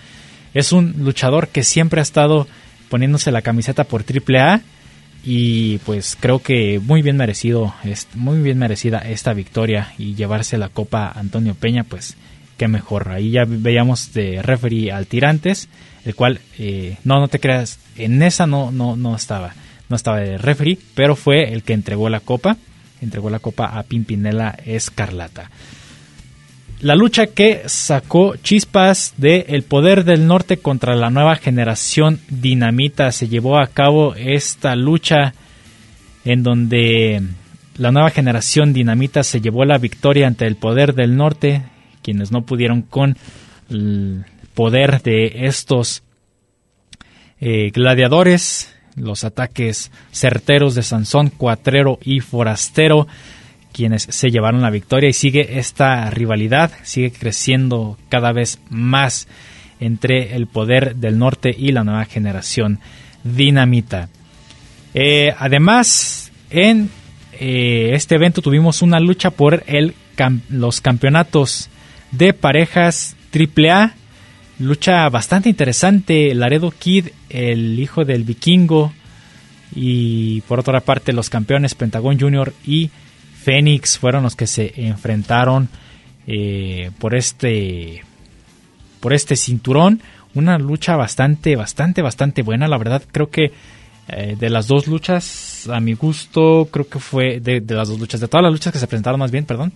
es un luchador que siempre ha estado poniéndose la camiseta por AAA y pues creo que muy bien merecido, muy bien merecida esta victoria y llevarse la copa Antonio Peña, pues qué mejor. Ahí ya veíamos de referee al Tirantes el cual, eh, no, no te creas, en esa no, no, no estaba, no estaba de referee, pero fue el que entregó la copa, entregó la copa a Pimpinela Escarlata. La lucha que sacó chispas de El Poder del Norte contra la nueva generación Dinamita. Se llevó a cabo esta lucha en donde la nueva generación Dinamita se llevó la victoria ante el Poder del Norte, quienes no pudieron con poder de estos eh, gladiadores, los ataques certeros de Sansón, Cuatrero y Forastero, quienes se llevaron la victoria y sigue esta rivalidad, sigue creciendo cada vez más entre el poder del norte y la nueva generación dinamita. Eh, además, en eh, este evento tuvimos una lucha por el los campeonatos de parejas AAA. Lucha bastante interesante. Laredo Kid, el hijo del vikingo. Y por otra parte, los campeones Pentagon Junior y Phoenix fueron los que se enfrentaron eh, por este por este cinturón. Una lucha bastante, bastante, bastante buena. La verdad, creo que eh, de las dos luchas, a mi gusto, creo que fue de, las dos luchas, de todas las luchas que se presentaron más bien, perdón,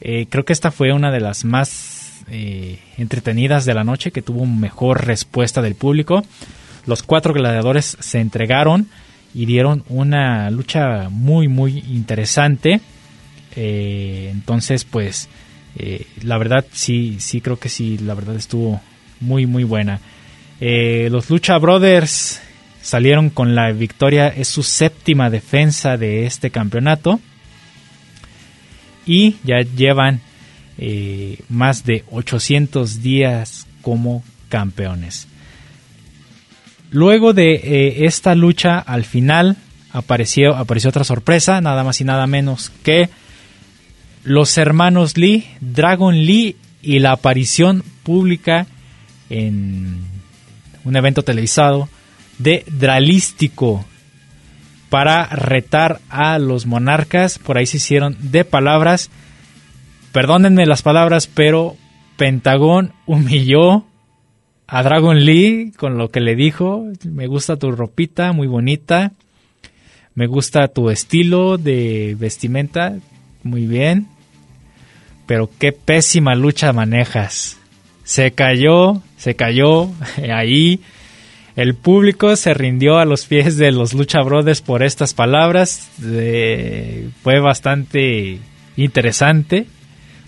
eh, creo que esta fue una de las más eh, entretenidas de la noche, que tuvo mejor respuesta del público. Los cuatro gladiadores se entregaron y dieron una lucha muy, muy interesante. entonces, pues, la verdad, sí, sí, creo que sí, la verdad estuvo muy, muy buena. los Lucha Brothers salieron con la victoria, es su séptima defensa de este campeonato y ya llevan eh, más de 800 días como campeones. Luego de eh, esta lucha, al final apareció, apareció otra sorpresa, nada más y nada menos que los hermanos Lee, Dragon Lee y la aparición pública en un evento televisado de Dralístico para retar a los monarcas. Por ahí se hicieron de palabras. Perdónenme las palabras, pero Pentagón humilló a Dragon Lee con lo que le dijo. Me gusta tu ropita, muy bonita. Me gusta tu estilo de vestimenta, muy bien. Pero qué pésima lucha manejas. Se cayó, se cayó ahí el público se rindió a los pies de los Lucha Brothers por estas palabras. fue bastante interesante.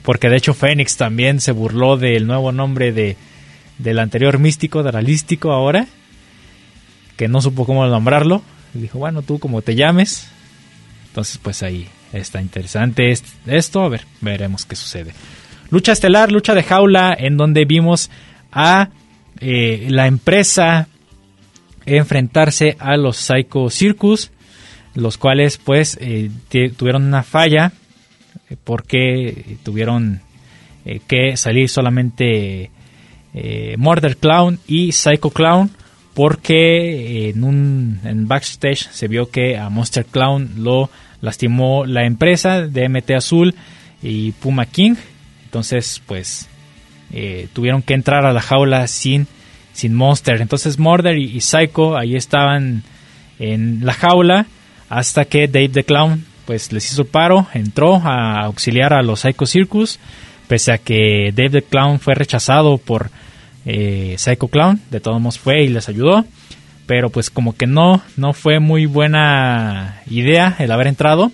Porque de hecho Fénix también se burló del nuevo nombre de, del anterior místico, Dralístico ahora. Que no supo cómo nombrarlo. dijo, bueno, tú como te llames. Entonces pues ahí está interesante esto. A ver, veremos qué sucede. Lucha estelar, lucha de jaula, en donde vimos a eh, la empresa enfrentarse a los Psycho Circus, los cuales pues eh, tuvieron una falla eh, porque tuvieron eh, que salir solamente Murder Clown y Psycho Clown porque en un en backstage se vio que a Monster Clown lo lastimó la empresa de MT Azul y Puma King entonces pues tuvieron que entrar a la jaula sin sin Monster. Entonces Murder y, Psycho ahí estaban en la jaula hasta que Dave the Clown pues les hizo paro, entró a auxiliar a los Psycho Circus, pese a que Dave the Clown fue rechazado por eh, Psycho Clown, de todos modos fue y les ayudó, pero pues como que no, no fue muy buena idea el haber entrado,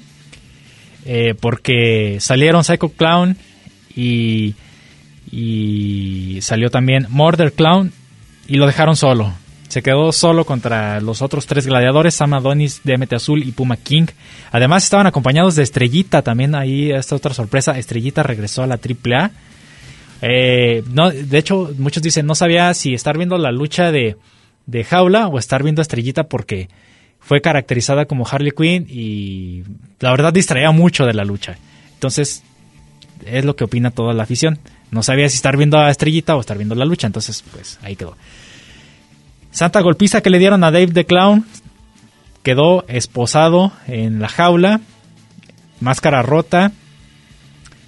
eh, porque salieron Psycho Clown y, y salió también Murder Clown y lo dejaron solo. Se quedó solo contra los otros tres gladiadores, Sam Adonis, DMT Azul y Puma King. Además estaban acompañados de Estrellita, también ahí esta otra sorpresa, Estrellita regresó a la AAA. Eh, de hecho, muchos dicen, no sabía si estar viendo la lucha de, de Jaula o estar viendo a Estrellita porque fue caracterizada como Harley Quinn y la verdad distraía mucho de la lucha. Entonces, es lo que opina toda la afición. No sabía si estar viendo a Estrellita o estar viendo la lucha, entonces pues ahí quedó. Santa golpiza que le dieron a Dave the Clown quedó esposado en la jaula, máscara rota.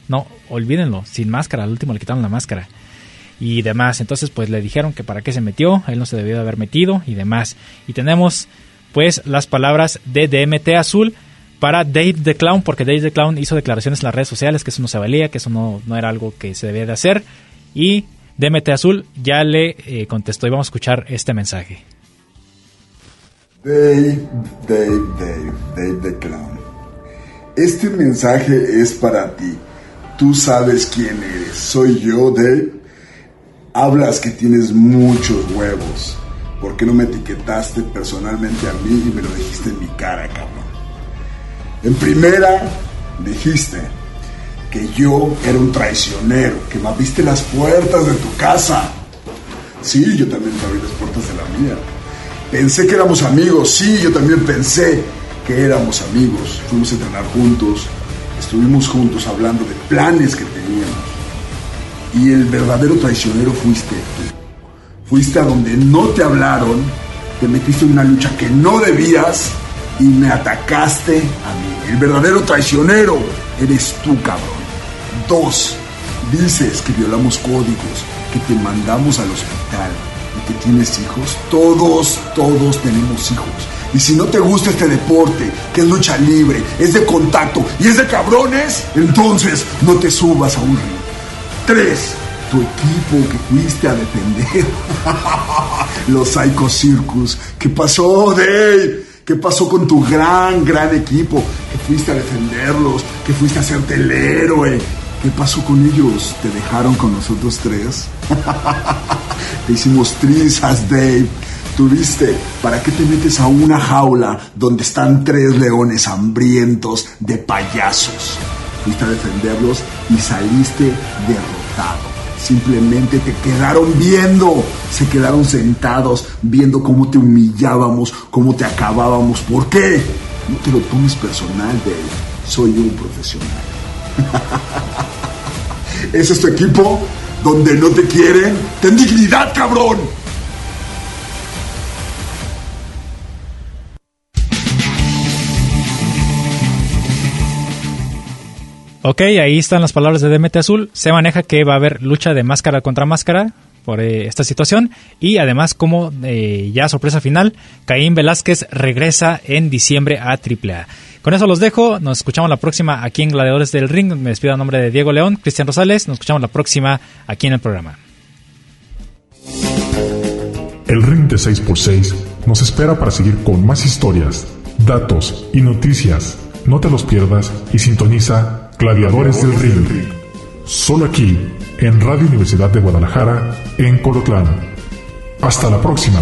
No, olvídenlo, sin máscara, al último le quitaron la máscara y demás. Entonces, pues le dijeron que para qué se metió, él no se debió de haber metido y demás. Y tenemos pues las palabras de DMT Azul para Dave the Clown, porque Dave the Clown hizo declaraciones en las redes sociales que eso no se valía, que eso no, era algo que se debía de hacer. Y DMT Azul ya le eh, contestó y vamos a escuchar este mensaje. Dave, Dave, Dave, Dave the Clown. Este mensaje es para ti. Tú sabes quién eres. Soy yo, Dave. Hablas que tienes muchos huevos. ¿Por qué no me etiquetaste personalmente a mí y me lo dijiste en mi cara, cabrón? En primera, dijiste que yo era un traicionero, que me abriste las puertas de tu casa. Sí, yo también te abrí las puertas de la mía. Pensé que éramos amigos, sí, yo también pensé que éramos amigos. Fuimos a entrenar juntos, estuvimos juntos hablando de planes que teníamos. Y el verdadero traicionero fuiste. Fuiste a donde no te hablaron, te metiste en una lucha que no debías y me atacaste a mí. El verdadero traicionero eres tú, cabrón. Dos, dices que violamos códigos, que te mandamos al hospital y que tienes hijos. Todos, todos tenemos hijos. Y si no te gusta este deporte, que es lucha libre, es de contacto y es de cabrones, entonces no te subas a un ring. Tres, tu equipo que fuiste a defender. Los Psycho Circus. ¿Qué pasó, Dave? ¿Qué pasó con tu gran, gran equipo? Que fuiste a defenderlos, que fuiste a hacerte el héroe. ¿Qué pasó con ellos? ¿Te dejaron con nosotros tres? te hicimos trizas, Dave. Tuviste, ¿para qué te metes a una jaula donde están tres leones hambrientos de payasos? Fuiste a defenderlos y saliste derrotado. Simplemente te quedaron viendo, se quedaron sentados viendo cómo te humillábamos, cómo te acabábamos. ¿Por qué? No te lo tomes personal, Dave. Soy un profesional. ¿Ese es tu equipo? Donde no te quieren. Ten dignidad, cabrón. Ok, ahí están las palabras de DMT Azul. Se maneja que va a haber lucha de máscara contra máscara por eh, esta situación. Y además, como eh, ya sorpresa final, Caín Velázquez regresa en diciembre a AAA. Con eso los dejo. Nos escuchamos la próxima aquí en Gladiadores del Ring. Me despido a nombre de Diego León, Cristian Rosales. Nos escuchamos la próxima aquí en el programa. El Ring de 6x6 nos espera para seguir con más historias, datos y noticias. No te los pierdas y sintoniza Gladiadores del Ring. Solo aquí, en Radio Universidad de Guadalajara, en Colotlán. Hasta la próxima.